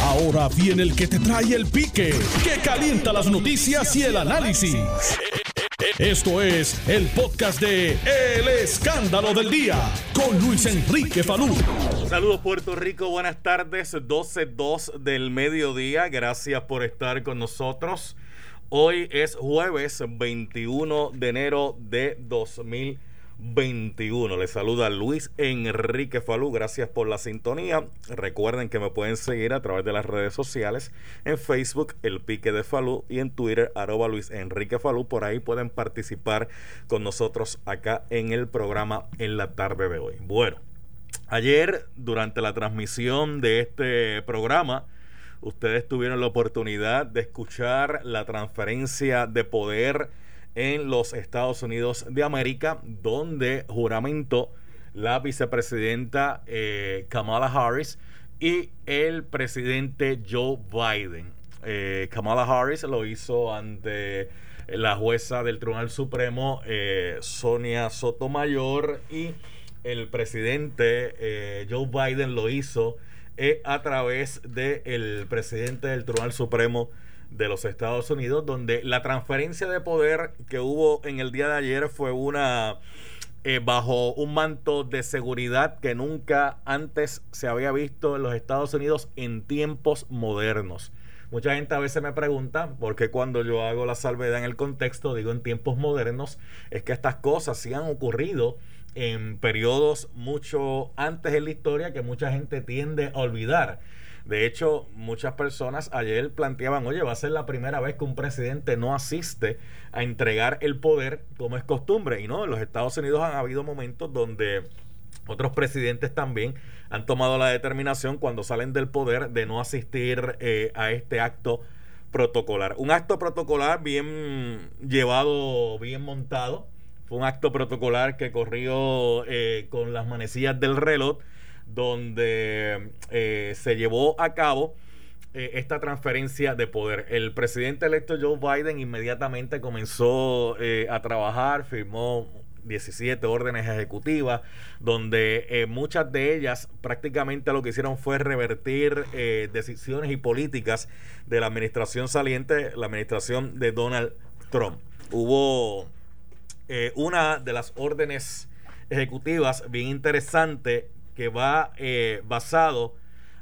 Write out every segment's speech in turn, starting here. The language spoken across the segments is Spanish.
Ahora viene el que te trae el pique, que calienta las noticias y el análisis. Esto es el podcast de El Escándalo del Día con Luis Enrique Falú. Saludos Puerto Rico, buenas tardes, 12.02 del mediodía. Gracias por estar con nosotros. Hoy es jueves 21 de enero de 2020. 21. Les saluda Luis Enrique Falú. Gracias por la sintonía. Recuerden que me pueden seguir a través de las redes sociales. En Facebook, El Pique de Falú. Y en Twitter, arroba Luis Enrique Falú. Por ahí pueden participar con nosotros acá en el programa en la tarde de hoy. Bueno, ayer durante la transmisión de este programa, ustedes tuvieron la oportunidad de escuchar la transferencia de poder en los Estados Unidos de América, donde juramentó la vicepresidenta eh, Kamala Harris y el presidente Joe Biden. Eh, Kamala Harris lo hizo ante la jueza del Tribunal Supremo, eh, Sonia Sotomayor, y el presidente Joe Biden lo hizo a través del presidente del Tribunal Supremo, de los Estados Unidos, donde la transferencia de poder que hubo en el día de ayer fue una eh, bajo un manto de seguridad que nunca antes se había visto en los Estados Unidos en tiempos modernos. Mucha gente a veces me pregunta por qué cuando yo hago la salvedad en el contexto, digo en tiempos modernos, es que estas cosas sí han ocurrido en periodos mucho antes en la historia que mucha gente tiende a olvidar. De hecho, muchas personas ayer planteaban, oye, va a ser la primera vez que un presidente no asiste a entregar el poder como es costumbre. Y no, en los Estados Unidos han habido momentos donde otros presidentes también han tomado la determinación cuando salen del poder de no asistir eh, a este acto protocolar. Un acto protocolar bien llevado, bien montado. Fue un acto protocolar que corrió eh, con las manecillas del reloj donde eh, se llevó a cabo eh, esta transferencia de poder. El presidente electo Joe Biden inmediatamente comenzó eh, a trabajar, firmó 17 órdenes ejecutivas, donde muchas de ellas prácticamente lo que hicieron fue revertir decisiones y políticas de la administración saliente, la administración de Donald Trump. Hubo una de las órdenes ejecutivas bien interesante que va eh, basado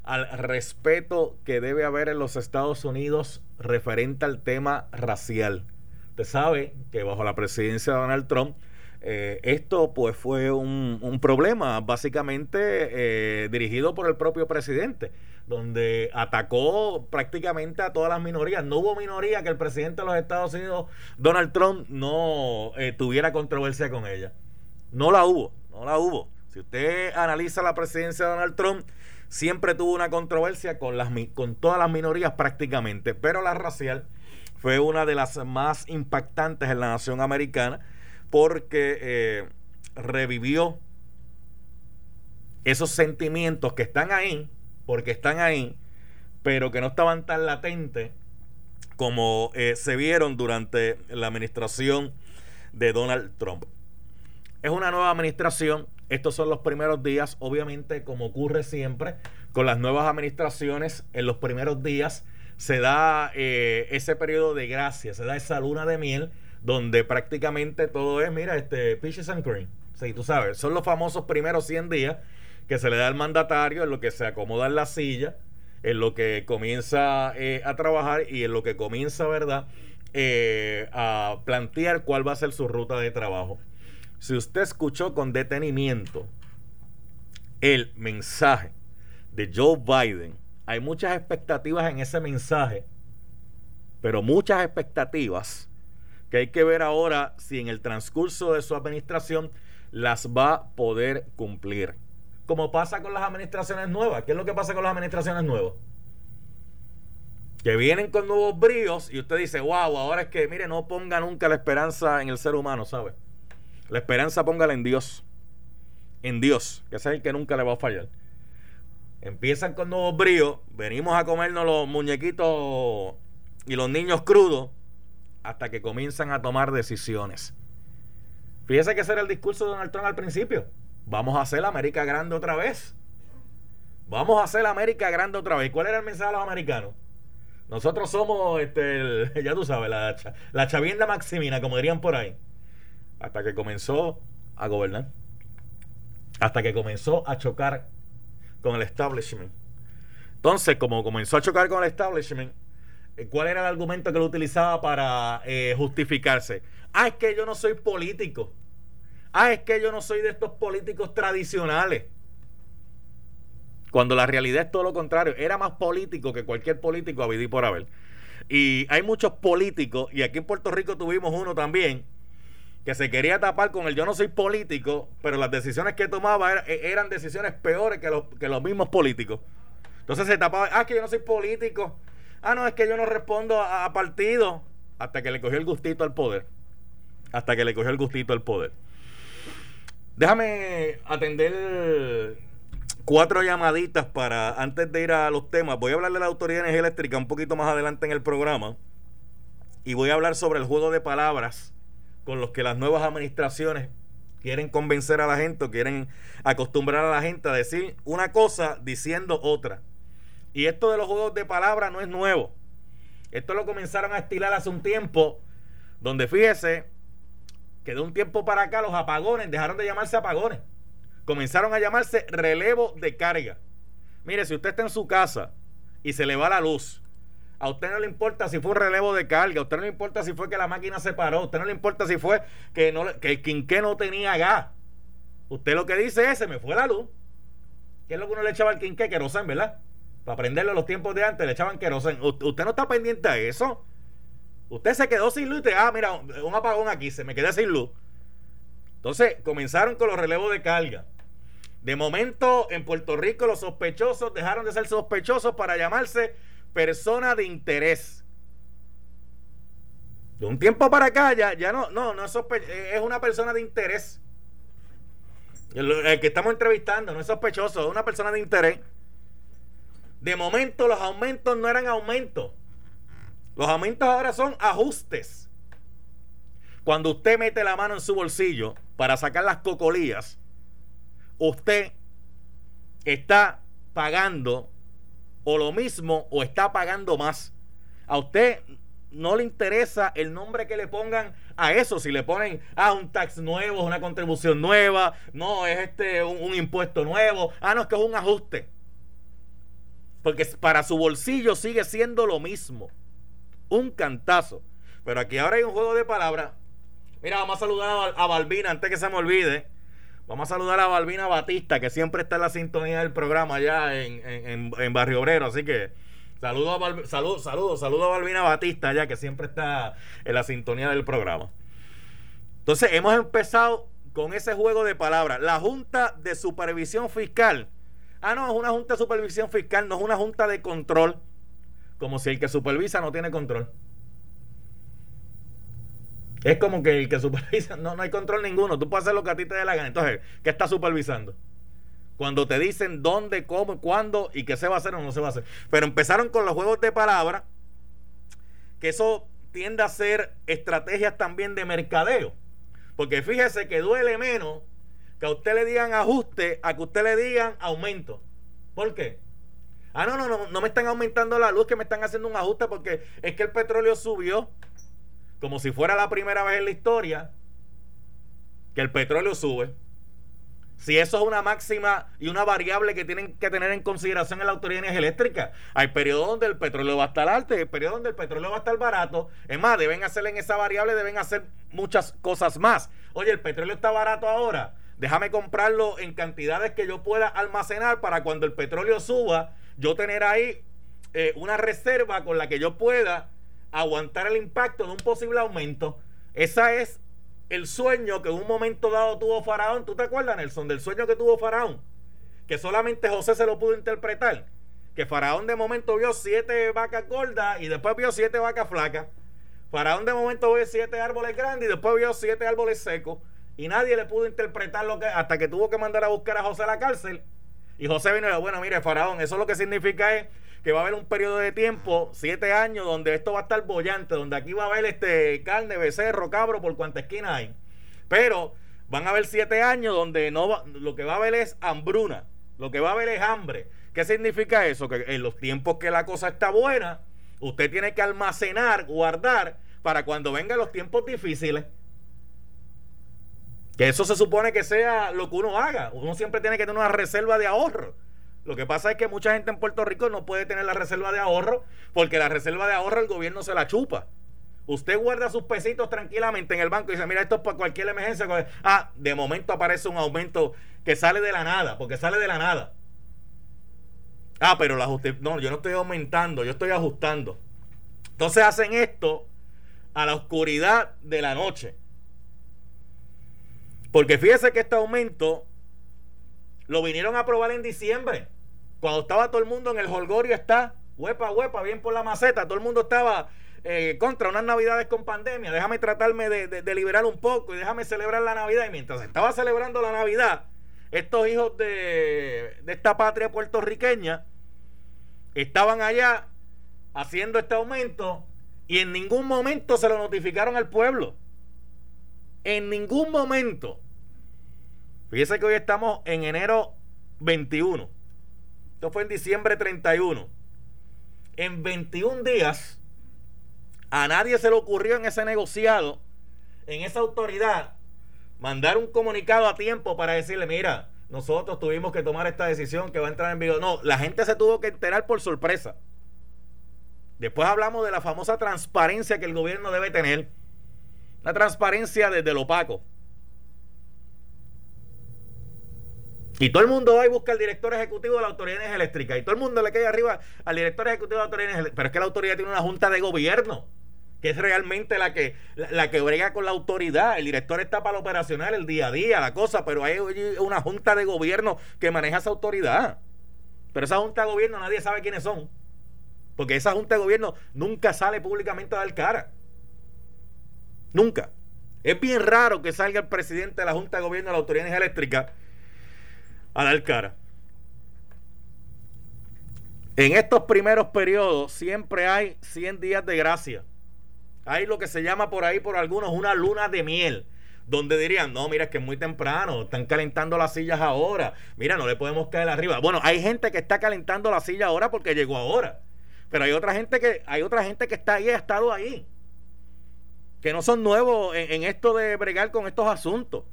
al respeto que debe haber en los Estados Unidos referente al tema racial. Usted sabe que bajo la presidencia de Donald Trump, eh, esto pues fue un, problema básicamente eh, dirigido por el propio presidente, donde atacó prácticamente a todas las minorías. No hubo minoría que el presidente de los Estados Unidos, Donald Trump, no tuviera controversia con ella. No la hubo, no la hubo. Si usted analiza la presidencia de Donald Trump, siempre tuvo una controversia con, las, con todas las minorías prácticamente, pero la racial fue una de las más impactantes en la nación americana porque eh, revivió esos sentimientos que están ahí, porque están ahí, pero que no estaban tan latentes como eh, se vieron durante la administración de Donald Trump. Es una nueva administración estos son los primeros días, obviamente, como ocurre siempre con las nuevas administraciones, en los primeros días se da eh, ese periodo de gracia, se da esa luna de miel, donde prácticamente todo es, mira, este, peaches and cream. Sí, tú sabes, son los famosos primeros 100 días que se le da al mandatario en lo que se acomoda en la silla, en lo que comienza eh, a trabajar y en lo que comienza, ¿verdad?, eh, a plantear cuál va a ser su ruta de trabajo. Si usted escuchó con detenimiento el mensaje de Joe Biden, hay muchas expectativas en ese mensaje, pero muchas expectativas que hay que ver ahora si en el transcurso de su administración las va a poder cumplir. Como pasa con las administraciones nuevas. ¿Qué es lo que pasa con las administraciones nuevas? Que vienen con nuevos bríos y usted dice, wow, ahora es que, mire, no ponga nunca la esperanza en el ser humano, ¿sabe? La esperanza póngala en Dios. En Dios, que es el que nunca le va a fallar. Empiezan con nuevos bríos, venimos a comernos los muñequitos y los niños crudos hasta que comienzan a tomar decisiones. Fíjese que ese era el discurso de Donald Trump al principio. Vamos a hacer la América grande otra vez. Vamos a hacer América grande otra vez. ¿Cuál era el mensaje de los americanos? Nosotros somos, este, ya tú sabes, la, la chavienda maximina, como dirían por ahí. Hasta que comenzó a gobernar. Hasta que comenzó a chocar con el establishment. Entonces, como comenzó a chocar con el establishment, eh, ¿cuál era el argumento que lo utilizaba para eh, justificarse? Ah, es que yo no soy político. Ah, es que yo no soy de estos políticos tradicionales. Cuando la realidad es todo lo contrario. Era más político que cualquier político a vivir por haber. Y hay muchos políticos, y aquí en Puerto Rico tuvimos uno también, que se quería tapar con el yo no soy político, pero las decisiones que tomaba e, eran, decisiones peores que los, que los mismos políticos. Entonces se tapaba, ah, que yo no soy político. Ah, no, es que yo no respondo a, a partido. Hasta que le cogió el gustito al poder. Hasta que le cogió el gustito al poder. Déjame atender cuatro llamaditas para, antes de ir a los temas, voy a hablar de la Autoridad de un poquito más adelante en el programa. Y voy a hablar sobre el juego de palabras con los que las nuevas administraciones quieren convencer a la gente o quieren acostumbrar a la gente a decir una cosa diciendo otra. Y esto de los juegos de palabras no es nuevo. Esto lo comenzaron a estilar hace un tiempo, donde fíjese que de un tiempo para acá los apagones dejaron de llamarse apagones. Comenzaron a llamarse relevo de carga. Mire, si usted está en su casa y se le va la luz, a usted no le importa si fue un relevo de carga, a usted no le importa si fue que la máquina se paró, a usted no le importa si fue que, no, que el quinqué no tenía gas. Usted lo que dice es, se me fue la luz. ¿Qué es lo que uno le echaba al quinqué? Querosén, ¿verdad? Para prenderlo los tiempos de antes le echaban querosén. Usted no está pendiente a eso. Usted se quedó sin luz y te, ah, mira, un apagón aquí, se me quedé sin luz. Entonces comenzaron con los relevos de carga. De momento en Puerto Rico los sospechosos dejaron de ser sospechosos para llamarse persona de interés. De un tiempo para acá ya, ya no, no, no es, es una persona de interés. El, que estamos entrevistando no es sospechoso, es una persona de interés. De momento los aumentos no eran aumentos. Los aumentos ahora son ajustes. Cuando usted mete la mano en su bolsillo para sacar las cocolías, usted está pagando o lo mismo o está pagando más. A usted no le interesa el nombre que le pongan a eso. Si le ponen, ah, un tax nuevo, una contribución nueva, no, es este un, un impuesto nuevo, ah, no, es que es un ajuste. Porque para su bolsillo sigue siendo lo mismo un cantazo. Pero aquí ahora hay un juego de palabras. Mira, vamos a saludar a, Balbina antes que se me olvide. Vamos a saludar a Balbina Batista, que siempre está en la sintonía del programa allá en, Barrio Obrero. Así que saludo a saludo, saludo, saludo a Balbina Batista allá, que siempre está en la sintonía del programa. Entonces, hemos empezado con ese juego de palabras. La Junta de Supervisión Fiscal. Ah, no, es una Junta de Supervisión Fiscal, no es una Junta de Control como si el que supervisa no tiene control. Es como que el que supervisa, no, no hay control ninguno. Tú puedes hacer lo que a ti te dé la gana. Entonces, ¿qué está supervisando? Cuando te dicen dónde, cómo, cuándo y qué se va a hacer o no se va a hacer. Pero empezaron con los juegos de palabras, que eso tiende a ser estrategias también de mercadeo. Porque fíjese que duele menos que a usted le digan ajuste a que usted le digan aumento. ¿Por qué? Ah, no, no, no, no me están aumentando la luz, que me están haciendo un ajuste porque es que el petróleo subió como si fuera la primera vez en la historia que el petróleo sube. Si eso es una máxima y una variable que tienen que tener en consideración en la Autoridad Eléctrica, hay periodos donde el petróleo va a estar alto hay periodos donde el petróleo va a estar barato. Es más, deben hacer en esa variable, deben hacer muchas cosas más. Oye, el petróleo está barato ahora. Déjame comprarlo en cantidades que yo pueda almacenar para cuando el petróleo suba, yo tener ahí eh, una reserva con la que yo pueda aguantar el impacto de un posible aumento. Esa es el sueño que en un momento dado tuvo Faraón. ¿Tú te acuerdas, Nelson, del sueño que tuvo Faraón? Que solamente José se lo pudo interpretar. Que Faraón de momento vio siete vacas gordas y después vio siete vacas flacas. Faraón de momento vio siete árboles grandes y después vio siete árboles secos. Y nadie le pudo interpretar lo que hasta que tuvo que mandar a buscar a José a la cárcel y José vino y dijo, bueno, mire, Faraón, eso lo que significa es que va a haber un periodo de tiempo, siete años, donde esto va a estar bollante, donde aquí va a haber este carne, becerro, cabro, por cuanta esquina hay. Pero van a haber siete años donde no lo que va a haber es hambruna, lo que va a haber es hambre. ¿Qué significa eso? Que en los tiempos que la cosa está buena, usted tiene que almacenar, guardar, para cuando vengan los tiempos difíciles. Que eso se supone que sea lo que uno haga. Uno siempre tiene que tener una reserva de ahorro. Lo que pasa es que mucha gente en Puerto Rico no puede tener la reserva de ahorro porque la reserva de ahorro el gobierno se la chupa. Usted guarda sus pesitos tranquilamente en el banco y dice, mira, esto es para cualquier emergencia. Ah, de momento aparece un aumento que sale de la nada, porque sale de la nada. Ah, pero la No, yo no estoy aumentando, yo estoy ajustando. Entonces hacen esto a la oscuridad de la noche. Porque fíjese que este aumento lo vinieron a aprobar en diciembre. Cuando estaba todo el mundo en el holgorio está, huepa, huepa, bien por la maceta. Todo el mundo estaba eh, contra unas navidades con pandemia. Déjame tratarme de, liberar un poco y déjame celebrar la Navidad. Y mientras estaba celebrando la Navidad, estos hijos de, de esta patria puertorriqueña estaban allá haciendo este aumento y en ningún momento se lo notificaron al pueblo. En ningún momento. Fíjese que hoy estamos en enero 21. Esto fue en diciembre 31. En 21 días, a nadie se le ocurrió en ese negociado, en esa autoridad, mandar un comunicado a tiempo para decirle, mira, nosotros tuvimos que tomar esta decisión que va a entrar en vigor. No, la gente se tuvo que enterar por sorpresa. Después hablamos de la famosa transparencia que el gobierno debe tener. La transparencia desde lo opaco. Y todo el mundo va y busca al director ejecutivo de la Autoridad de Eléctrica. Y todo el mundo le cae arriba al director ejecutivo de la Autoridad de. Pero es que la autoridad tiene una junta de gobierno, que es realmente la que, la, que brega con la autoridad. El director está para lo operacional, el día a día, la cosa, pero hay una junta de gobierno que maneja esa autoridad. Pero esa junta de gobierno nadie sabe quiénes son. Porque esa junta de gobierno nunca sale públicamente a dar cara. Nunca. Es bien raro que salga el presidente de la Junta de Gobierno de la Autoridad Eléctrica a dar cara. En estos primeros periodos siempre hay 100 días de gracia. Hay lo que se llama por ahí por algunos una luna de miel, donde dirían, no, mira, es que es muy temprano, están calentando las sillas ahora, mira, no le podemos caer arriba. Bueno, hay gente que está calentando la silla ahora porque llegó ahora, pero hay otra gente que, hay otra gente que está ahí, ha estado ahí, que no son nuevos en esto de bregar con estos asuntos.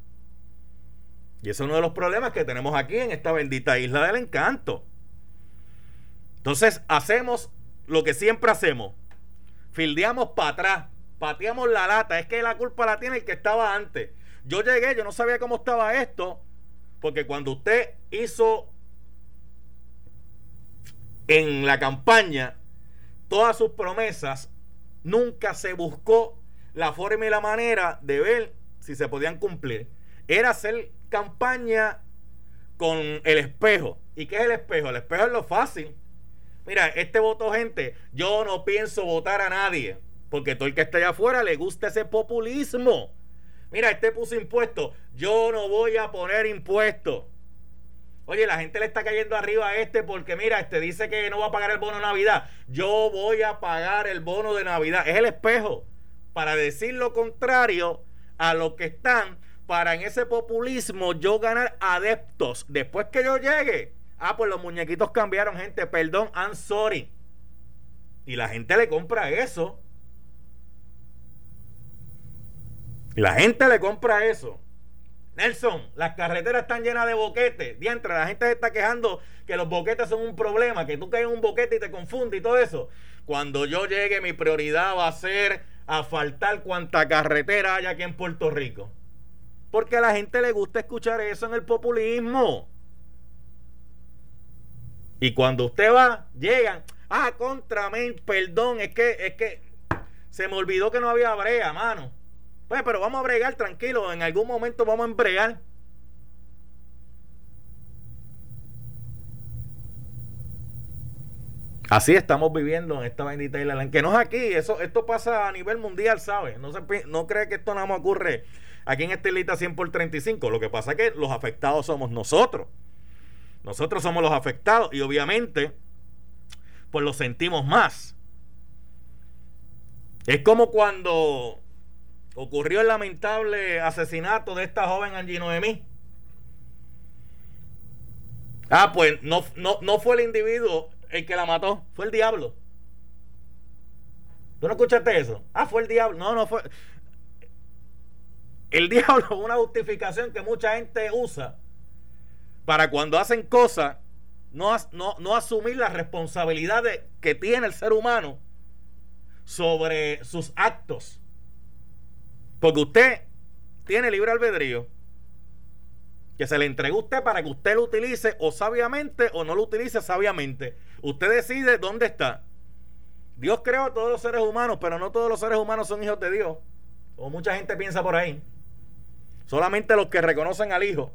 Y ese es uno de los problemas que tenemos aquí en esta bendita isla del encanto. Entonces hacemos lo que siempre hacemos. Fildeamos para atrás, pateamos la lata. Es que la culpa la tiene el que estaba antes. Yo llegué, yo no sabía cómo estaba esto, porque cuando usted hizo en la campaña todas sus promesas, nunca se buscó la forma y la manera de ver si se podían cumplir. Era hacer campaña con el espejo. ¿Y qué es el espejo? El espejo es lo fácil. Mira, este voto, gente, yo no pienso votar a nadie. Porque todo el que esté allá afuera le gusta ese populismo. Mira, este puso impuestos. Yo no voy a poner impuestos. Oye, la gente le está cayendo arriba a este porque, mira, este dice que no va a pagar el bono de Navidad. Yo voy a pagar el bono de Navidad. Es el espejo. Para decir lo contrario a lo que están para en ese populismo yo ganar adeptos. Después que yo llegue, ah, pues los muñequitos cambiaron, gente, perdón, I'm sorry. Y la gente le compra eso. La gente le compra eso. Nelson, las carreteras están llenas de boquetes. Diantre, la gente se está quejando que los boquetes son un problema, que tú caes en un boquete y te confunde y todo eso. Cuando yo llegue, mi prioridad va a ser asfaltar cuanta carretera hay aquí en Puerto Rico. Porque a la gente le gusta escuchar eso en el populismo. Y cuando usted va, llegan, ah, contra mí, perdón, es que, es que se me olvidó que no había brea, mano. Pues, pero vamos a bregar tranquilo, en algún momento vamos a embregar. Así estamos viviendo en esta bendita isla. Que no es aquí, eso, esto pasa a nivel mundial, ¿sabes? No, se, no cree que esto nada más ocurre aquí en Estelita 100 por 35. Lo que pasa es que los afectados somos nosotros. Nosotros somos los afectados y obviamente pues lo sentimos más. Es como cuando ocurrió el lamentable asesinato de esta joven Angie Noemí. Ah, pues no, no, no fue el individuo el que la mató, fue el diablo. ¿Tú no escuchaste eso? Ah, fue el diablo. No, no fue. El diablo es una justificación que mucha gente usa para cuando hacen cosas no, no, no asumir las responsabilidades que tiene el ser humano sobre sus actos. Porque usted tiene libre albedrío que se le entregó a usted para que usted lo utilice o sabiamente o no lo utilice sabiamente. Usted decide dónde está. Dios creó a todos los seres humanos, pero no todos los seres humanos son hijos de Dios. O mucha gente piensa por ahí. Solamente los que reconocen al Hijo.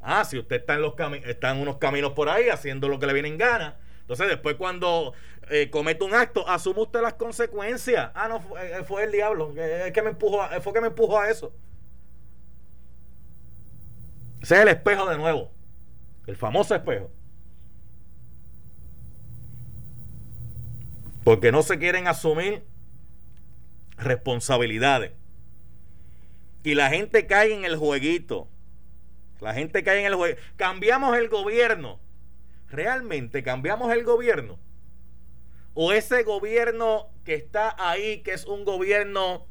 Ah, si usted está en, los está en unos caminos por ahí haciendo lo que le viene en gana. Entonces, después cuando eh, comete un acto, asume usted las consecuencias. Ah, no, fue, eh, el diablo. Es que me empujó, fue que me empujó a eso. Ese es el espejo de nuevo. El famoso espejo. Porque no se quieren asumir responsabilidades. Y la gente cae en el jueguito. La gente cae en el jueguito. Cambiamos el gobierno. ¿Realmente cambiamos el gobierno? ¿O ese gobierno que está ahí, que es un gobierno,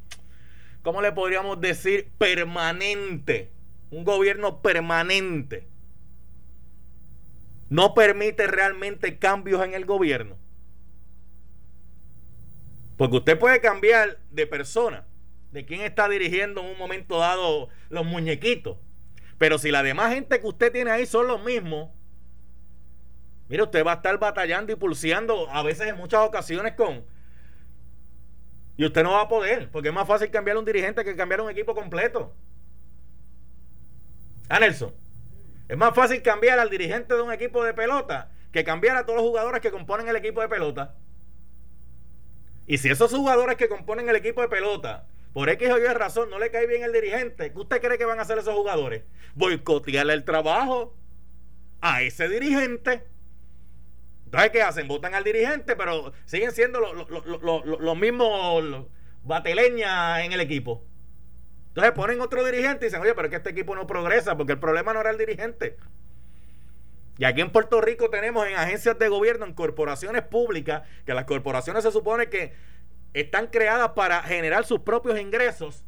¿cómo le podríamos decir? Permanente un gobierno permanente, no permite realmente cambios en el gobierno. Porque usted puede cambiar de persona, de quién está dirigiendo en un momento dado los muñequitos. Pero si la demás gente que usted tiene ahí son los mismos, mire, usted va a estar batallando y pulseando a veces en muchas ocasiones con... Y usted no va a poder, porque es más fácil cambiar un dirigente que cambiar un equipo completo. Ah, Nelson. Es más fácil cambiar al dirigente de un equipo de pelota que cambiar a todos los jugadores que componen el equipo de pelota. Y si esos jugadores que componen el equipo de pelota, por X o Y razón, no le cae bien el dirigente, ¿qué usted cree que van a hacer esos jugadores? Boicotearle el trabajo a ese dirigente. Entonces, ¿qué hacen? Votan al dirigente, pero siguen siendo los mismos bateleñas en el equipo. Entonces ponen otro dirigente y dicen, oye, pero es que este equipo no progresa porque el problema no era el dirigente. Y aquí en Puerto Rico tenemos en agencias de gobierno, en corporaciones públicas, que las corporaciones se supone que están creadas para generar sus propios ingresos.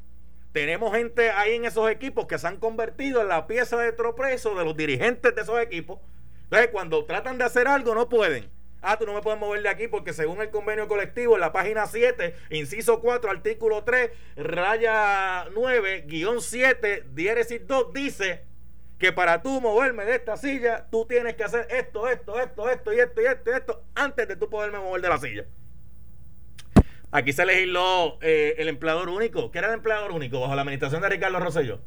Tenemos gente ahí en esos equipos que se han convertido en la pieza de tropezo de los dirigentes de esos equipos. Entonces, cuando tratan de hacer algo, no pueden. Ah, tú no me puedes mover de aquí porque según el convenio colectivo, en la página 7, inciso 4, artículo 3, raya 9, guion 7, diéresis 2, dice que para tú moverme de esta silla, tú tienes que hacer esto, esto, esto, esto y esto y esto y esto antes de tú poderme mover de la silla. Aquí se legisló eh, el empleador único. ¿Qué era el empleador único bajo la administración de Ricardo Rosselló?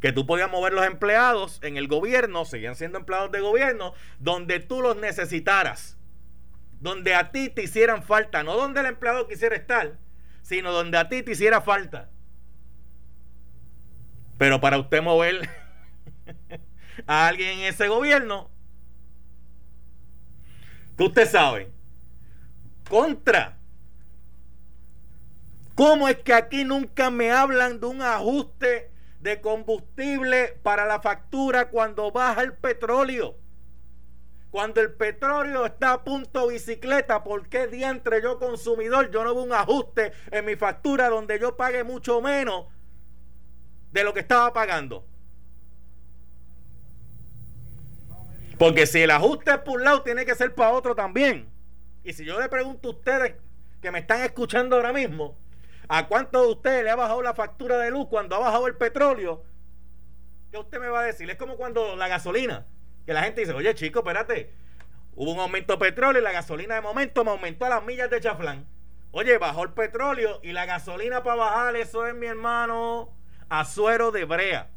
Que tú podías mover los empleados en el gobierno, seguían siendo empleados de gobierno, donde tú los necesitaras donde a ti te hicieran falta, no donde el empleado quisiera estar, sino donde a ti te hiciera falta. Pero para usted mover a alguien en ese gobierno, que usted sabe, contra. ¿Cómo es que aquí nunca me hablan de un ajuste de combustible para la factura cuando baja el petróleo? Cuando el petróleo está a punto bicicleta, ¿por qué diantre yo consumidor yo no veo un ajuste en mi factura donde yo pague mucho menos de lo que estaba pagando? Porque si el ajuste es por un lado, tiene que ser para otro también. Y si yo le pregunto a ustedes que me están escuchando ahora mismo, ¿a cuánto de ustedes le ha bajado la factura de luz cuando ha bajado el petróleo? ¿Qué usted me va a decir? Es como cuando la gasolina que la gente dice, oye chico, espérate, hubo un aumento de petróleo y la gasolina de momento me aumentó a las millas de chaflán. Oye, bajó el petróleo y la gasolina para bajar, eso es mi hermano, a suero de brea.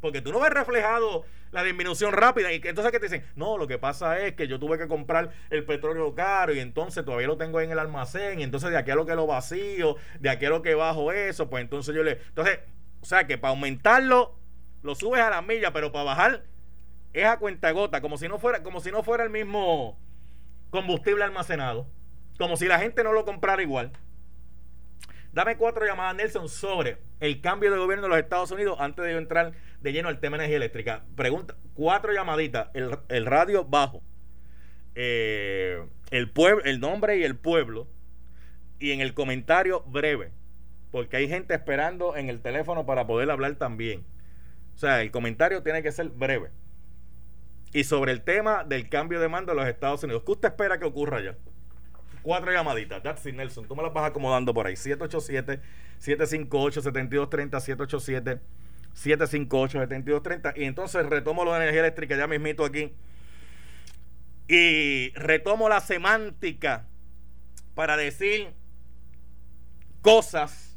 Porque tú no ves reflejado la disminución rápida. Y entonces que te dicen, no, lo que pasa es que yo tuve que comprar el petróleo caro y entonces todavía lo tengo en el almacén. Y entonces de aquí a lo que lo vacío, de aquí a lo que bajo eso, pues entonces yo le. Entonces, o sea que para aumentarlo, lo subes a las millas, pero para bajar es a cuenta gota, como si no fuera, como si no fuera el mismo combustible almacenado, como si la gente no lo comprara igual. Dame cuatro llamadas, Nelson, sobre el cambio de gobierno de los Estados Unidos antes de yo entrar de lleno al tema de energía eléctrica. Pregunta, cuatro llamaditas, el, radio bajo, eh, el, pueblo, el nombre y el pueblo, y en el comentario breve, porque hay gente esperando en el teléfono para poder hablar también. O sea, el comentario tiene que ser breve. Y sobre el tema del cambio de mando de los Estados Unidos, ¿qué usted espera que ocurra ya? Cuatro llamaditas. That's Nelson. Tú me las vas acomodando por ahí. 787-758-7230. 758-7230. Y entonces retomo lo de energía eléctrica ya mismito aquí. Y retomo la semántica para decir cosas,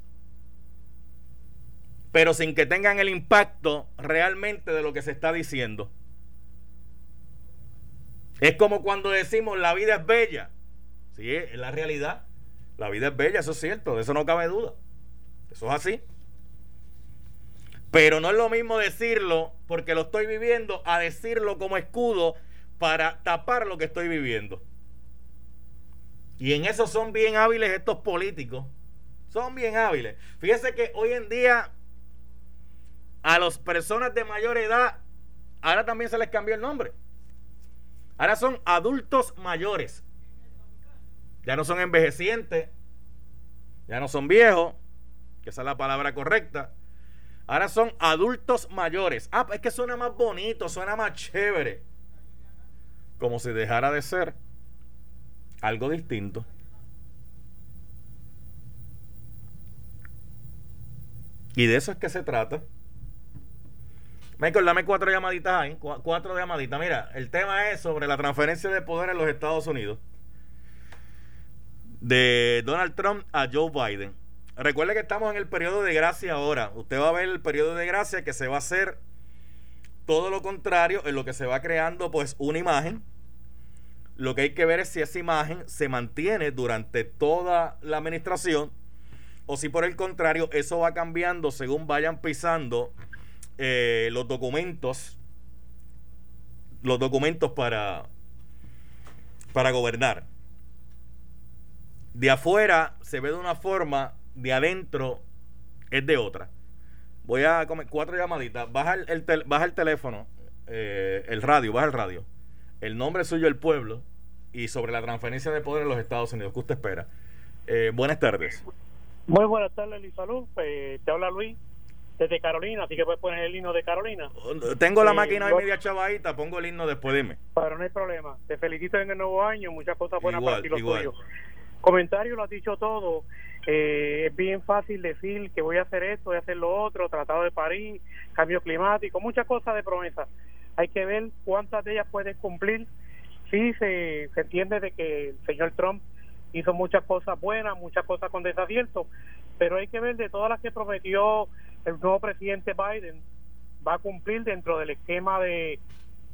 pero sin que tengan el impacto realmente de lo que se está diciendo. Es como cuando decimos la vida es bella. Sí, es la realidad. La vida es bella, eso es cierto, de eso no cabe duda. Eso es así. Pero no es lo mismo decirlo porque lo estoy viviendo a decirlo como escudo para tapar lo que estoy viviendo. Y en eso son bien hábiles estos políticos. Son bien hábiles. Fíjese que hoy en día a las personas de mayor edad ahora también se les cambió el nombre. Ahora son adultos mayores. Ya no son envejecientes. Ya no son viejos. Que esa es la palabra correcta. Ahora son adultos mayores. Ah, es que suena más bonito, suena más chévere. Como si dejara de ser algo distinto. Y de eso es que se trata. Michael, dame cuatro llamaditas ahí. cuatro llamaditas. Mira, el tema es sobre la transferencia de poder en los Estados Unidos. De Donald Trump a Joe Biden. Recuerde que estamos en el periodo de gracia ahora. Usted va a ver el periodo de gracia que se va a hacer todo lo contrario, en lo que se va creando pues una imagen. Lo que hay que ver es si esa imagen se mantiene durante toda la administración o si por el contrario eso va cambiando según vayan pisando eh, los documentos, los documentos para, para gobernar. De afuera se ve de una forma, de adentro es de otra. Voy a comer cuatro llamaditas. Baja el, baja el teléfono, eh, el radio, baja el radio. El nombre suyo, el pueblo, y sobre la transferencia de poder en los Estados Unidos. ¿Qué usted espera? Eh, buenas tardes. Muy buenas tardes, Luis Salud. te habla Luis desde Carolina, así que puedes poner el himno de Carolina. Tengo la eh, máquina de media chavadita, pongo el himno después, dime. Pero no hay problema. Te felicito en el nuevo año, muchas cosas buenas para ti, los tuyos. Comentario, lo has dicho todo. Eh, es bien fácil decir que voy a hacer esto, voy a hacer lo otro, Tratado de París, cambio climático, muchas cosas de promesa. Hay que ver cuántas de ellas puedes cumplir. Sí, se, se entiende de que el señor Trump hizo muchas cosas buenas, muchas cosas con desacierto, pero hay que ver de todas las que prometió el nuevo presidente Biden va a cumplir dentro del esquema de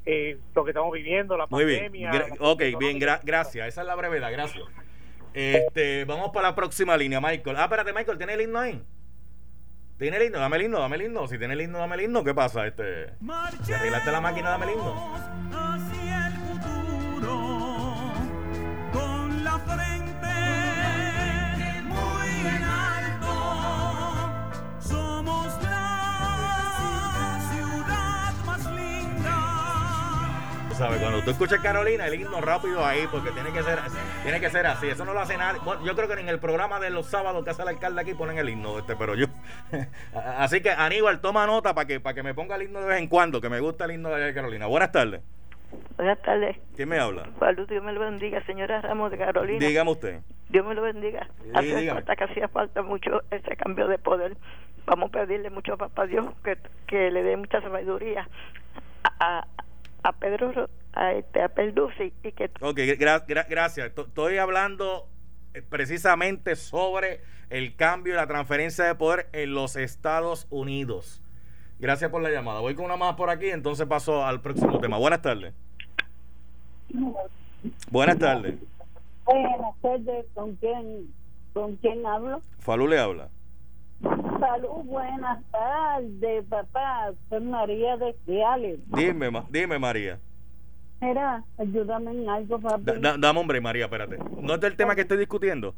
eh, lo que estamos viviendo, la pandemia. Bien. ok, bien, gracias. Esa es la brevedad, gracias. Este, vamos para la próxima línea, Michael. Ah, espérate, Michael, ¿tiene el himno ahí? ¿Tiene el himno? Dame el himno, dame el himno. Si tiene el himno, dame el himno. ¿Qué pasa? Este, si arreglaste la máquina, dame el himno. Hacia el futuro, con la Cuando tú escuchas Carolina, el himno rápido ahí, porque tiene que ser, tiene que ser así. Eso no lo hace nadie. yo creo que en el programa de los sábados que hace el alcalde aquí ponen el himno, este, pero yo. así que Aníbal, toma nota para que, para que me ponga el himno de vez en cuando, que me gusta el himno de Carolina. Buenas tardes. Buenas tardes. ¿Quién me habla? Salud, Dios me lo bendiga, señora Ramos de Carolina. Dígame usted. Dios me lo bendiga. Hace falta que hacía falta mucho ese cambio de poder. Vamos a pedirle mucho a Papá Dios que, que le dé mucha sabiduría a, a Pedro a, este, a Perducci y que ok gracias. Estoy hablando eh, precisamente sobre el cambio y la transferencia de poder en los Estados Unidos. Gracias por la llamada. Voy con una más por aquí entonces paso al próximo tema. Buenas tardes. Buenas tardes. Buenas tardes con quién con quién hablo Falú le habla Salud, buenas tardes, papá. Soy María de Ciales. Dime, dime, María. Mira, ayúdame en algo, papá. Da, hombre, dame, hombre, María, espérate. no es del tema que estoy discutiendo.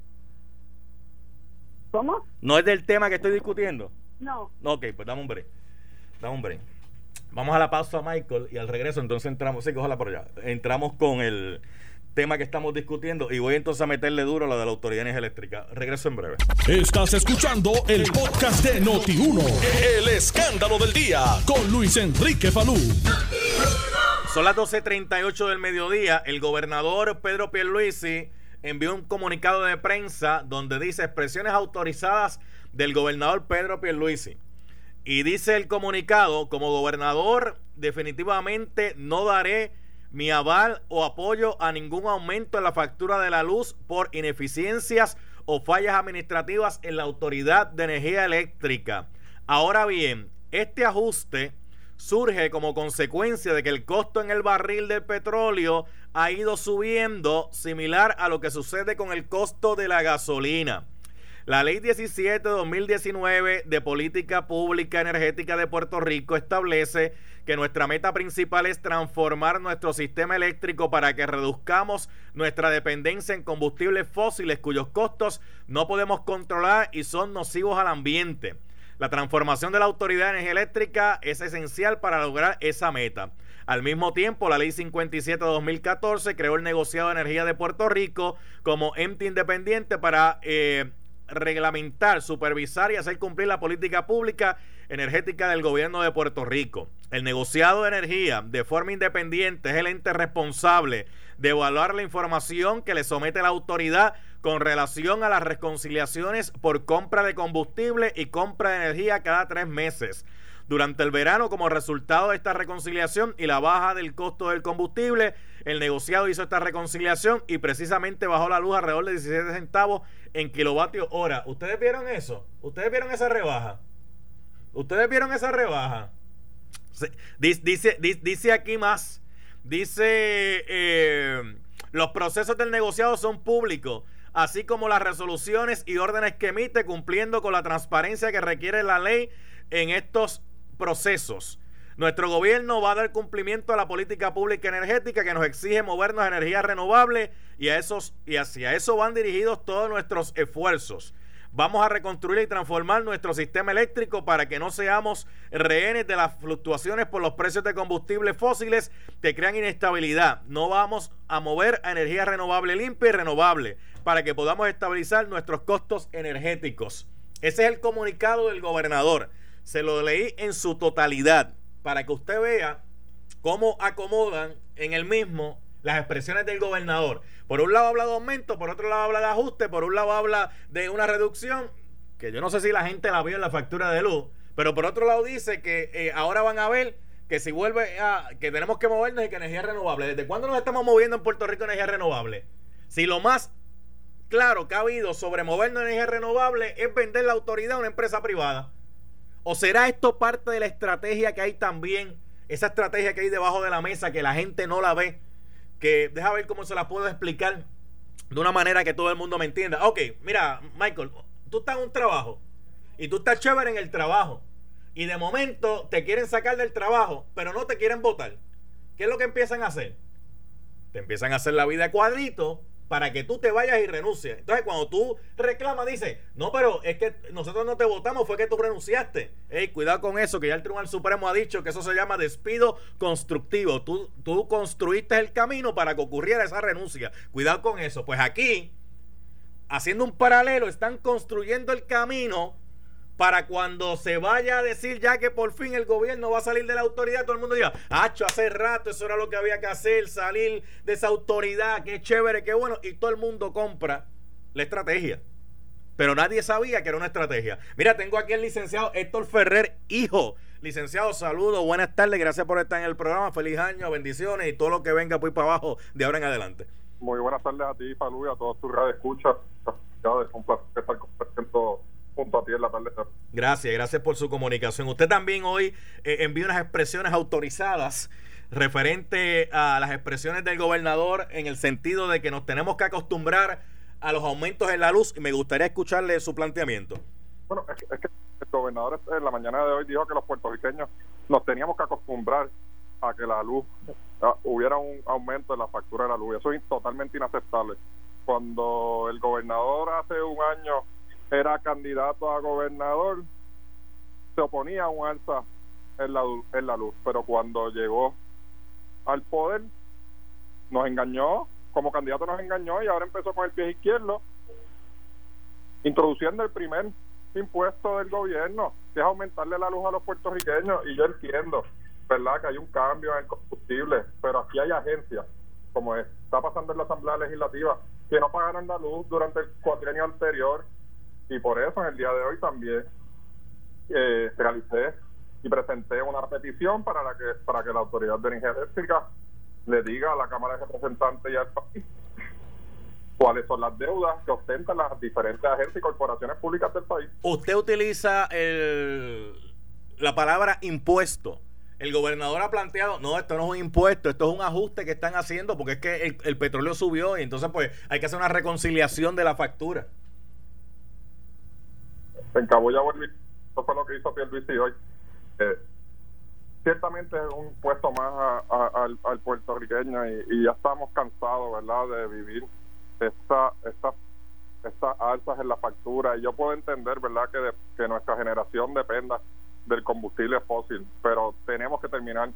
hombre hombre ¿Cómo? ¿No es del tema que estoy discutiendo? No. Ok, pues dame break. Dame break. Vamos a la pausa, Michael, y al regreso entonces entramos, sí, cójala por allá. Entramos con el tema que estamos discutiendo y voy entonces a meterle duro a lo de la Autoridad de Energía Eléctrica. Regreso en breve. Estás escuchando el podcast de Noti1, el escándalo del día con Luis Enrique Falú. Son las 12.38 del mediodía. El gobernador Pedro Pierluisi envió un comunicado de prensa donde dice expresiones autorizadas del gobernador Pedro Pierluisi. Y dice el comunicado, como gobernador definitivamente no daré mi aval o apoyo a ningún aumento en la factura de la luz por ineficiencias o fallas administrativas en la Autoridad de Energía Eléctrica. Ahora bien, este ajuste surge como consecuencia de que el costo en el barril del petróleo ha ido subiendo similar a lo que sucede con el costo de la gasolina. La Ley 17-2019 de Política Pública Energética de Puerto Rico establece que nuestra meta principal es transformar nuestro sistema eléctrico para que reduzcamos nuestra dependencia en combustibles fósiles cuyos costos no podemos controlar y son nocivos al ambiente. La transformación de la Autoridad de Energía Eléctrica es esencial para lograr esa meta. Al mismo tiempo, la Ley 57 de 2014 creó el negociado de energía de Puerto Rico como ente independiente para eh, reglamentar, supervisar y hacer cumplir la política pública energética del gobierno de Puerto Rico. El negociado de energía de forma independiente es el ente responsable de evaluar la información que le somete la autoridad con relación a las reconciliaciones por compra de combustible y compra de energía cada tres meses. Durante el verano, como resultado de esta reconciliación y la baja del costo del combustible, el negociado hizo esta reconciliación y precisamente bajó la luz alrededor de 17 centavos en kilovatios hora. ¿Ustedes vieron eso? ¿Ustedes vieron esa rebaja? ¿Ustedes vieron esa rebaja? Dice, dice, aquí más. Dice, eh, los procesos del negociado son públicos, así como las resoluciones y órdenes que emite cumpliendo con la transparencia que requiere la ley en estos procesos. Nuestro gobierno va a dar cumplimiento a la política pública energética que nos exige movernos a energías renovables y, a esos, y hacia eso van dirigidos todos nuestros esfuerzos. Vamos a reconstruir y transformar nuestro sistema eléctrico para que no seamos rehenes de las fluctuaciones por los precios de combustibles fósiles que crean inestabilidad. No vamos a mover a energía renovable limpia y renovable para que podamos estabilizar nuestros costos energéticos. Ese es el comunicado del gobernador. Se lo leí en su totalidad para que usted vea cómo acomodan en el mismo las expresiones del gobernador. Por un lado habla de aumento, por otro lado habla de ajuste, por un lado habla de una reducción, que yo no sé si la gente la vio en la factura de luz, pero por otro lado dice que eh, ahora van a ver que si vuelve a que tenemos que movernos y que energía renovable. ¿Desde cuándo nos estamos moviendo en Puerto Rico energía renovable? Si lo más claro que ha habido sobre movernos en energía renovable es vender la autoridad a una empresa privada. ¿O será esto parte de la estrategia que hay también? Esa estrategia que hay debajo de la mesa que la gente no la ve. Que deja ver cómo se la puedo explicar de una manera que todo el mundo me entienda. Ok, mira, Michael, tú estás en un trabajo y tú estás chévere en el trabajo. Y de momento te quieren sacar del trabajo, pero no te quieren votar. ¿Qué es lo que empiezan a hacer? Te empiezan a hacer la vida cuadrito para que tú te vayas y renuncies. Entonces, cuando tú reclamas, dice, no, pero es que nosotros no te votamos, fue que tú renunciaste. Ey, cuidado con eso, que ya el Tribunal Supremo ha dicho que eso se llama despido constructivo. Tú, tú construiste el camino para que ocurriera esa renuncia. Cuidado con eso. Pues aquí, haciendo un paralelo, están construyendo el camino para cuando se vaya a decir ya que por fin el gobierno va a salir de la autoridad, todo el mundo diga, hacho, hace rato eso era lo que había que hacer, salir de esa autoridad, qué chévere, qué bueno, y todo el mundo compra la estrategia. Pero nadie sabía que era una estrategia. Mira, tengo aquí al licenciado Héctor Ferrer, hijo. Licenciado, saludos, buenas tardes, gracias por estar en el programa, feliz año, bendiciones y todo lo que venga por para abajo de ahora en adelante. Muy buenas tardes a ti, Palú, y a todos tus radio escuchas. Un placer estar compartiendo junto a ti en la tarde. Gracias, gracias por su comunicación. Usted también hoy eh, envió unas expresiones autorizadas referente a las expresiones del gobernador en el sentido de que nos tenemos que acostumbrar a los aumentos en la luz y me gustaría escucharle su planteamiento. Bueno, es que, el gobernador en la mañana de hoy dijo que los puertorriqueños nos teníamos que acostumbrar a que la luz hubiera un aumento en la factura de la luz. Eso es totalmente inaceptable. Cuando el gobernador hace un año era candidato a gobernador, se oponía a un alza en la, en la luz, pero cuando llegó al poder nos engañó, como candidato nos engañó y ahora empezó con el pie izquierdo, introduciendo el primer impuesto del gobierno, que es aumentarle la luz a los puertorriqueños, y yo entiendo, ¿verdad?, que hay un cambio en el combustible, pero aquí hay agencias, como está pasando en la Asamblea Legislativa, que no pagaron la luz durante el cuatrienio anterior, y por eso en el día de hoy también eh, realicé y presenté una petición para la que para que la autoridad de energía eléctrica le diga a la Cámara de Representantes y al país cuáles son las deudas que ostentan las diferentes agencias y corporaciones públicas del país. Usted utiliza el, la palabra impuesto. El gobernador ha planteado, no, esto no es un impuesto, esto es un ajuste que están haciendo porque es que el, el petróleo subió y entonces pues hay que hacer una reconciliación de la factura. En Cabo ya eso fue lo que hizo Pierluisi hoy. Eh, ciertamente es un puesto más al, puertorriqueño y, ya estamos cansados, ¿verdad?, de vivir esta, esta, estas alzas en la factura. Y yo puedo entender, ¿verdad?, que, que nuestra generación dependa del combustible fósil, pero tenemos que terminar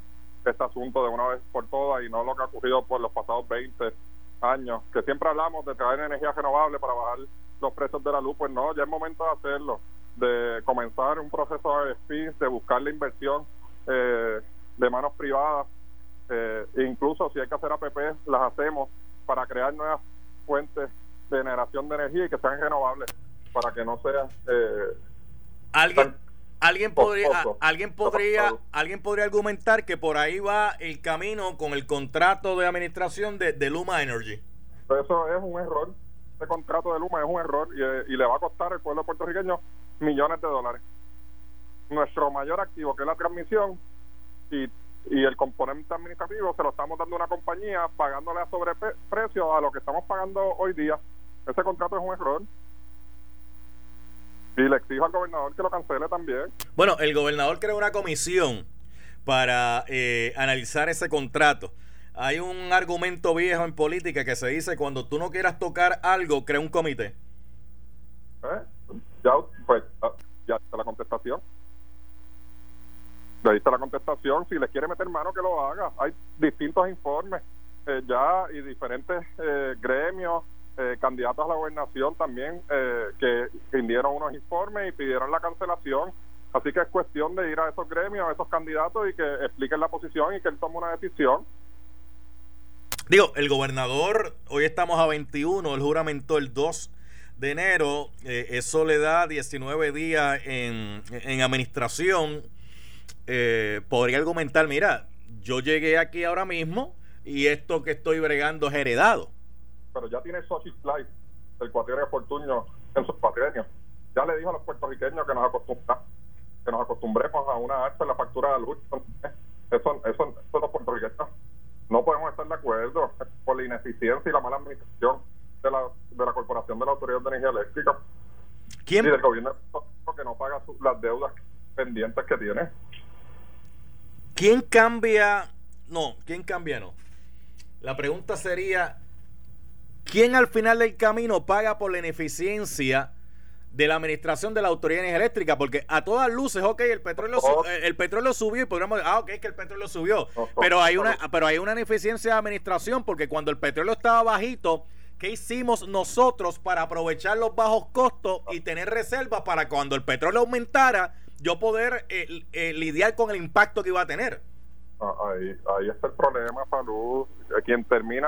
este asunto de una vez por todas y no lo que ha ocurrido por los pasados 20 años, que siempre hablamos de traer energía renovable para bajar los precios de la luz, pues no, ya es momento de hacerlo, de comenzar un proceso de spin, de buscar la inversión eh, de manos privadas, eh, incluso si hay que hacer APP, las hacemos para crear nuevas fuentes de generación de energía y que sean renovables, para que no sea... Eh, ¿Alguien, alguien podría alguien podría alguien podría argumentar que por ahí va el camino con el contrato de administración de, de Luma Energy eso es un error ese contrato de Luma es un error y, y le va a costar al pueblo puertorriqueño millones de dólares nuestro mayor activo, que es la transmisión, y, y el componente administrativo se lo estamos dando a una compañía pagándole a sobreprecio a lo que estamos pagando hoy día. Ese contrato es un error. Y le exijo al gobernador que lo cancele también. Bueno, el gobernador creó una comisión para eh, analizar ese contrato. Hay un argumento viejo en política que se dice cuando tú no quieras tocar algo, crea un comité. ¿Eh? Ya, pues, ya está la contestación. Ahí está la contestación. Si les quiere meter mano, que lo haga. Hay distintos informes eh, ya y diferentes eh, gremios, eh, candidatos a la gobernación también, que rindieron unos informes y pidieron la cancelación. Así que es cuestión de ir a esos gremios, a esos candidatos y que expliquen la posición y que él tome una decisión. Digo, el gobernador, hoy estamos a 21, el juramento el 2 de enero, eso le da 19 días en, en administración eh, podría argumentar, mira, yo llegué aquí ahora mismo y esto que estoy bregando es heredado. Pero ya tiene Social Life, el cuatrienio Fortunio en sus cuatrienios. Ya le dijo a los puertorriqueños que nos que nos acostumbremos a una alta en la factura de luz. Eso, eso, eso los puertorriqueños no podemos estar de acuerdo por la ineficiencia y la mala administración de la, de la Corporación de la Autoridad de Energía Eléctrica ¿Quién? y del gobierno que no paga las deudas pendientes que tiene. ¿Quién cambia? No, ¿quién cambia? No. La pregunta sería, ¿quién al final del camino paga por la ineficiencia de la administración de la Autoridad de Energía Eléctrica? Porque a todas luces, ok, el petróleo, oh. el petróleo subió y podríamos decir, ah, ok, es que el petróleo subió. Oh, oh, pero, hay una, pero hay una ineficiencia de administración porque cuando el petróleo estaba bajito, ¿qué hicimos nosotros para aprovechar los bajos costos y tener reservas para cuando el petróleo aumentara? yo poder eh, eh, lidiar con el impacto que iba a tener. Ah, ahí, ahí está el problema, Salud. Quien termina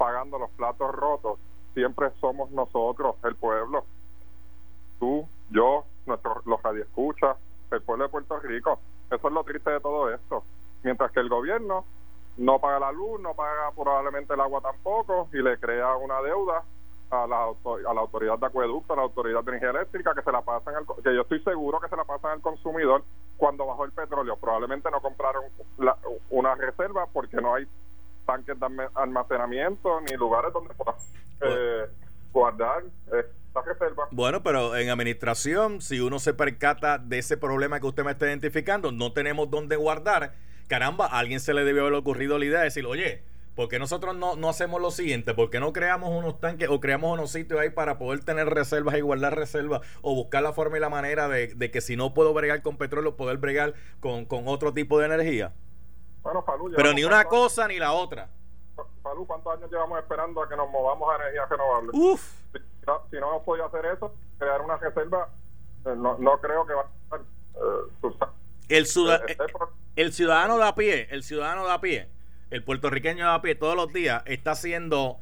pagando los platos rotos siempre somos nosotros, el pueblo. Tú, yo, nuestros, los radioescuchas, el pueblo de Puerto Rico. Eso es lo triste de todo esto. Mientras que el gobierno no paga la luz, no paga probablemente el agua tampoco y le crea una deuda a la, a la autoridad de acueducto, a la autoridad de energía eléctrica, que se la pasan al, que yo estoy seguro que se la pasan al consumidor cuando bajó el petróleo. Probablemente no compraron una reserva porque no hay tanques de almacenamiento ni lugares donde puedan eh, guardar eh, la reserva. Bueno, pero en administración, si uno se percata de ese problema que usted me está identificando, no tenemos dónde guardar. Caramba, a alguien se le debió haber ocurrido la idea de decir, oye, porque nosotros no, no hacemos lo siguiente? porque no creamos unos tanques o creamos unos sitios ahí para poder tener reservas y guardar reservas o buscar la forma y la manera de, que si no puedo bregar con petróleo, poder bregar con, otro tipo de energía? Bueno, Pero ni una cosa ni la otra. Falú, ¿cuántos años llevamos esperando a que nos movamos a energías renovables? Uf. Si, no hemos podido hacer eso, crear una reserva, eh, no, no creo que va a estar. Eh, el, eh, el ciudadano de a pie, el ciudadano de a pie, el puertorriqueño de a pie, todos los días está haciendo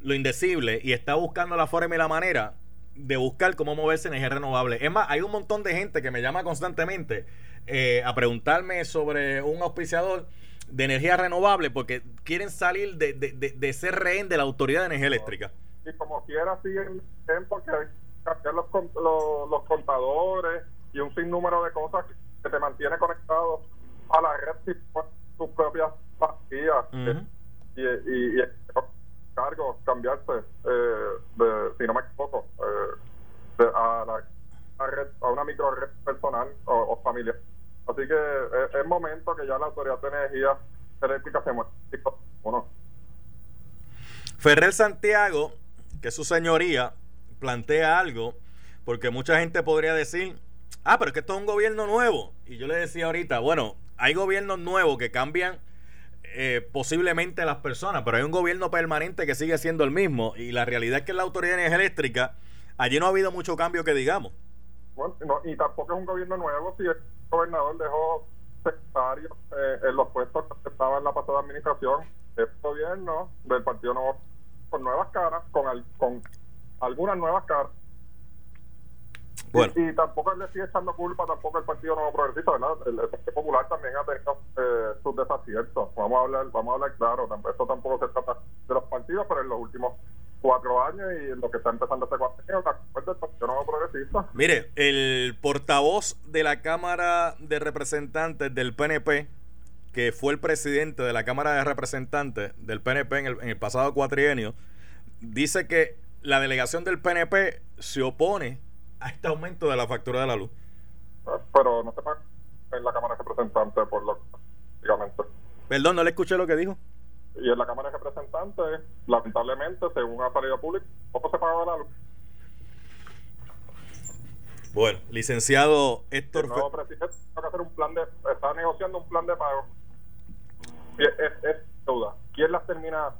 lo indecible y está buscando la forma y la manera de buscar cómo moverse en energía renovable. Es más, hay un montón de gente que me llama constantemente a preguntarme sobre un auspiciador de energía renovable porque quieren salir de, de, de, ser rehén de la Autoridad de Energía Eléctrica. Y como quiera siguen porque hay que cambiar los, los, contadores y un sinnúmero de cosas te mantiene conectado a la red sin tus propias pastillas y, y, y, cargo cambiarse eh, de, si no me equivoco eh, a, la, red, a una micro red personal o, o familiar Así que es, momento que ya la Autoridad de Energía Eléctrica se muestre. ¿o Ferrer Santiago, que su señoría, plantea algo, porque mucha gente podría decir, ah, pero es que esto es un gobierno nuevo. Y yo le decía ahorita, bueno, hay gobiernos nuevos que cambian eh, posiblemente las personas, pero hay un gobierno permanente que sigue siendo el mismo. Y la realidad es que en la Autoridad de Energía Eléctrica, allí no ha habido mucho cambio que digamos. Bueno, y tampoco es un gobierno nuevo, si gobernador dejó eh, en los puestos que estaban en la pasada administración. El gobierno del Partido Nuevo con nuevas caras, con, con algunas nuevas caras. Y, tampoco le sigue echando culpa tampoco el Partido Nuevo Progresista, ¿verdad? El, Partido Popular también ha tenido eh, sus desaciertos. Vamos a hablar, vamos a hablar claro. Esto tampoco se trata de los partidos, pero en los últimos cuatro años y lo que está empezando este cuatro años, no progresista. Mire, el portavoz de la Cámara de Representantes del PNP, que fue el presidente de la Cámara de Representantes del PNP en el, en el pasado cuatrienio, dice que la delegación del PNP se opone a este aumento de la factura de la luz. Pero no se paga en la Cámara de Representantes, por lo Perdón, no le escuché lo que dijo y en la Cámara de Representantes, lamentablemente, según ha salido público, poco se pagaba la luz. Bueno, licenciado Héctor. El nuevo presidente que hacer un plan de, está negociando un plan de pago. Es, es, duda. ¿Quién las termina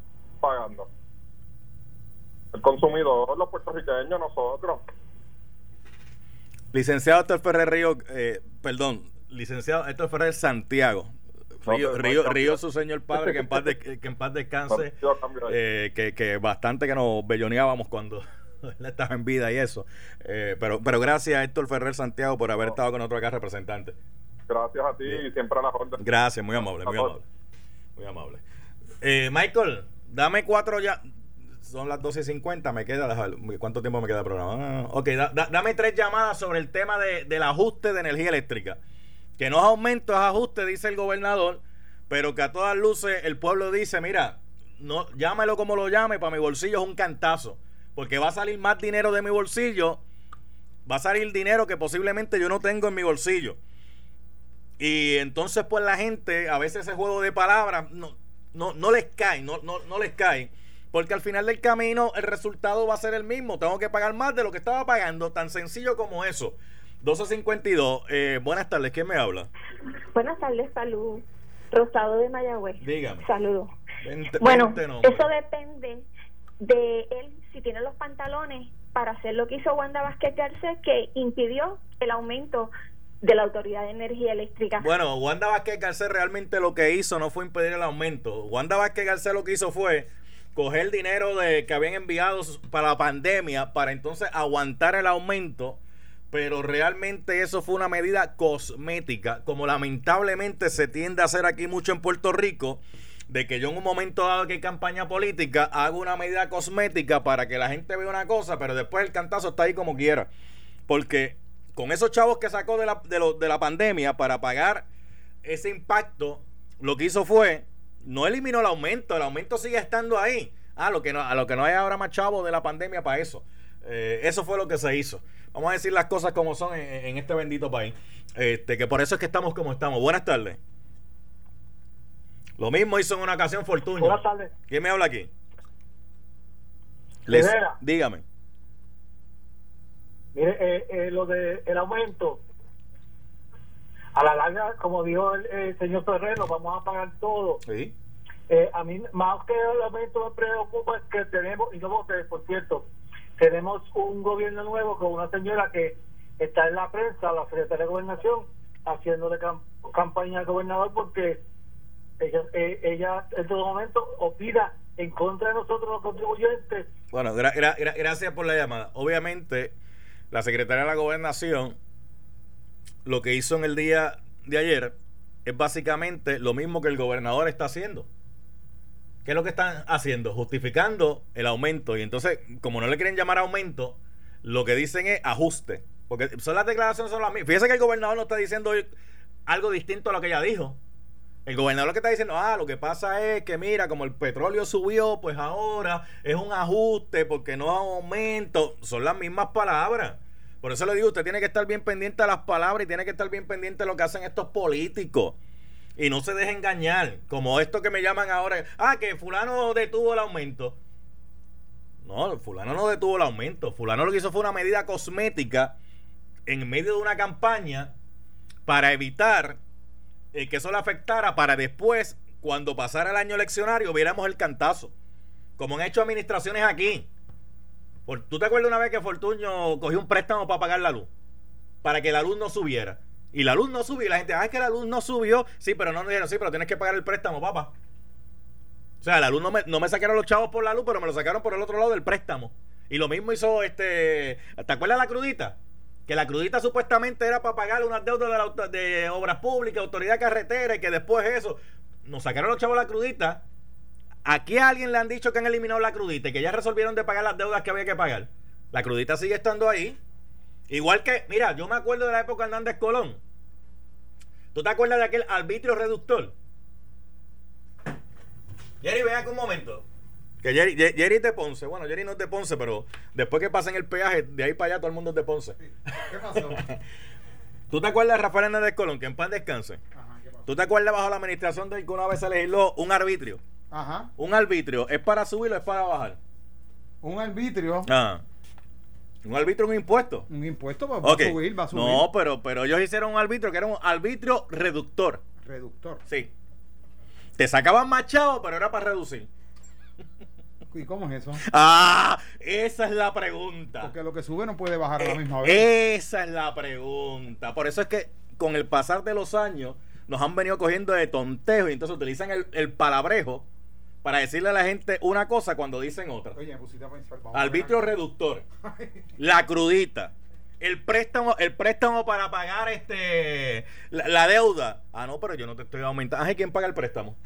pagando? El consumidor, los puertorriqueños, nosotros. Licenciado Héctor Ferrer Río, eh, perdón, licenciado Héctor Ferrer Santiago, Río, Río, su señor padre, que en paz, que en paz descanse, eh, que, que bastante que nos belloneábamos cuando él estaba en vida y eso. Eh, pero, pero gracias a Héctor Ferrer Santiago por haber estado con nosotros acá representante. Gracias a ti y siempre a la orden. Gracias, muy amable, muy amable. Muy amable. Eh, Michael, dame cuatro ya. Son las 12.50, me queda. ¿Cuánto tiempo me queda el programa? Ah, ok, dame tres llamadas sobre el tema de, del ajuste de energía eléctrica que no es aumento, es ajuste, dice el gobernador, pero que a todas luces el pueblo dice, mira, no, llámelo como lo llame, para mi bolsillo es un cantazo, porque va a salir más dinero de mi bolsillo, va a salir dinero que posiblemente yo no tengo en mi bolsillo. Y entonces pues la gente, a veces ese juego de palabras no, no, no les cae, no, no, no les cae. Porque al final del camino el resultado va a ser el mismo. Tengo que pagar más de lo que estaba pagando. Tan sencillo como eso. 1252, eh, buenas tardes, ¿quién me habla? Buenas tardes, salud. Rosado de Mayagüez. Dígame. Saludos. bueno, eso depende de él, si tiene los pantalones para hacer lo que hizo Wanda Vázquez Garcés, que impidió el aumento de la Autoridad de Energía Eléctrica. Bueno, Wanda Vázquez Garcés realmente lo que hizo no fue impedir el aumento. Wanda Vázquez Garcés lo que hizo fue coger el dinero de que habían enviado para la pandemia para entonces aguantar el aumento pero realmente eso fue una medida cosmética, como lamentablemente se tiende a hacer aquí mucho en Puerto Rico, de que yo en un momento dado que hay campaña política hago una medida cosmética para que la gente vea una cosa, pero después el cantazo está ahí como quiera. Porque con esos chavos que sacó de la, de, la pandemia para pagar ese impacto, lo que hizo fue, no eliminó el aumento, el aumento sigue estando ahí. Ah, lo que no, a lo que no hay ahora más chavos de la pandemia para eso. Eh, eso fue lo que se hizo. Vamos a decir las cosas como son en, este bendito país. Este, que por eso es que estamos como estamos. Buenas tardes. Lo mismo hizo en una ocasión Fortunio. Buenas tardes. ¿Quién me habla aquí? Les, dígame. Mire, eh, eh, lo de el aumento, a la larga, como dijo el, señor Ferrero, vamos a pagar todo. Sí. Eh, a mí, más que el aumento me preocupa es que tenemos, y no voté, por cierto, tenemos un gobierno nuevo con una señora que está en la prensa, la secretaria de Gobernación, haciéndole campaña al gobernador porque ella, eh, ella en todo momento opina en contra de nosotros los contribuyentes. Bueno, gracias por la llamada. Obviamente, la secretaria de la Gobernación lo que hizo en el día de ayer es básicamente lo mismo que el gobernador está haciendo. ¿Qué es lo que están haciendo? Justificando el aumento. Y entonces, como no le quieren llamar aumento, lo que dicen es ajuste. Porque son las declaraciones son las mismas. Fíjese que el gobernador no está diciendo algo distinto a lo que ella dijo. El gobernador lo que está diciendo, ah, lo que pasa es que mira, como el petróleo subió, pues ahora es un ajuste porque no aumento. Son las mismas palabras. Por eso le digo, usted tiene que estar bien pendiente a las palabras y tiene que estar bien pendiente de lo que hacen estos políticos. Y no se deje engañar, como esto que me llaman ahora, ah, que fulano detuvo el aumento. No, fulano no detuvo el aumento. Fulano lo que hizo fue una medida cosmética en medio de una campaña para evitar eh, que eso le afectara para después, cuando pasara el año eleccionario, viéramos el cantazo. Como han hecho administraciones aquí. ¿Tú te acuerdas una vez que Fortuño cogió un préstamo para pagar la luz? Para que la luz no subiera. Y la luz no subió. Y la gente, ah, es que la luz no subió. Sí, pero no nos dijeron, sí, pero tienes que pagar el préstamo, papá. O sea, la luz no me, no me sacaron los chavos por la luz, pero me lo sacaron por el otro lado del préstamo. Y lo mismo hizo este. ¿Te acuerdas la crudita? Que la crudita supuestamente era para pagar unas deudas de, de obras públicas, autoridad carretera, y que después eso. Nos sacaron los chavos la crudita Aquí a alguien le han dicho que han eliminado la crudita y que ya resolvieron de pagar las deudas que había que pagar. La crudita sigue estando ahí. Igual que, mira, yo me acuerdo de la época de Hernández Colón. ¿Tú te acuerdas de aquel arbitrio reductor? Jerry, ven acá un momento. Que Jerry, Jerry es de Ponce. Bueno, Jerry no es de Ponce, pero después que pasen el peaje, de ahí para allá todo el mundo es de Ponce. ¿Qué pasó? ¿Tú te acuerdas de Rafael Hernández Colón? Que en paz descanse. Ajá, ¿Tú te acuerdas bajo la administración de que una vez se legisló un arbitrio? Ajá. Un arbitrio, ¿es para subir o es para bajar? Un arbitrio. Ah. Un arbitrio, un impuesto. Un impuesto pues, va a subir, va a subir. No, pero, pero ellos hicieron un arbitrio que era un arbitrio reductor. Reductor. Sí. Te sacaban machado, pero era para reducir. ¿Y cómo es eso? Ah, esa es la pregunta. Porque lo que sube no puede bajar a la misma vez. Esa es la pregunta. Por eso es que con el pasar de los años nos han venido cogiendo de tontejo y entonces utilizan el, el palabrejo para decirle a la gente una cosa cuando dicen otra. Oye, Arbitrio reductor. la crudita. El préstamo, el préstamo para pagar este la, deuda. Ah, no, pero yo no te estoy aumentando. Ah, ¿quién paga el préstamo?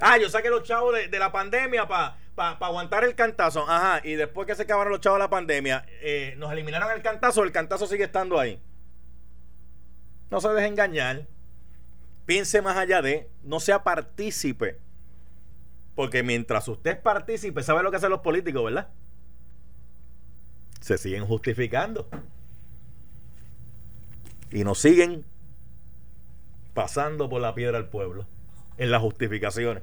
Ah, yo saqué los chavos de, la pandemia para pa, aguantar el cantazo. Ajá, y después que se acabaron los chavos de la pandemia, eh, nos eliminaron el cantazo, el cantazo sigue estando ahí. No se deje engañar. Piense más allá de, no sea partícipe porque mientras usted participe, ¿sabe lo que hacen los políticos, verdad? Se siguen justificando. Y nos siguen pasando por la piedra al pueblo en las justificaciones.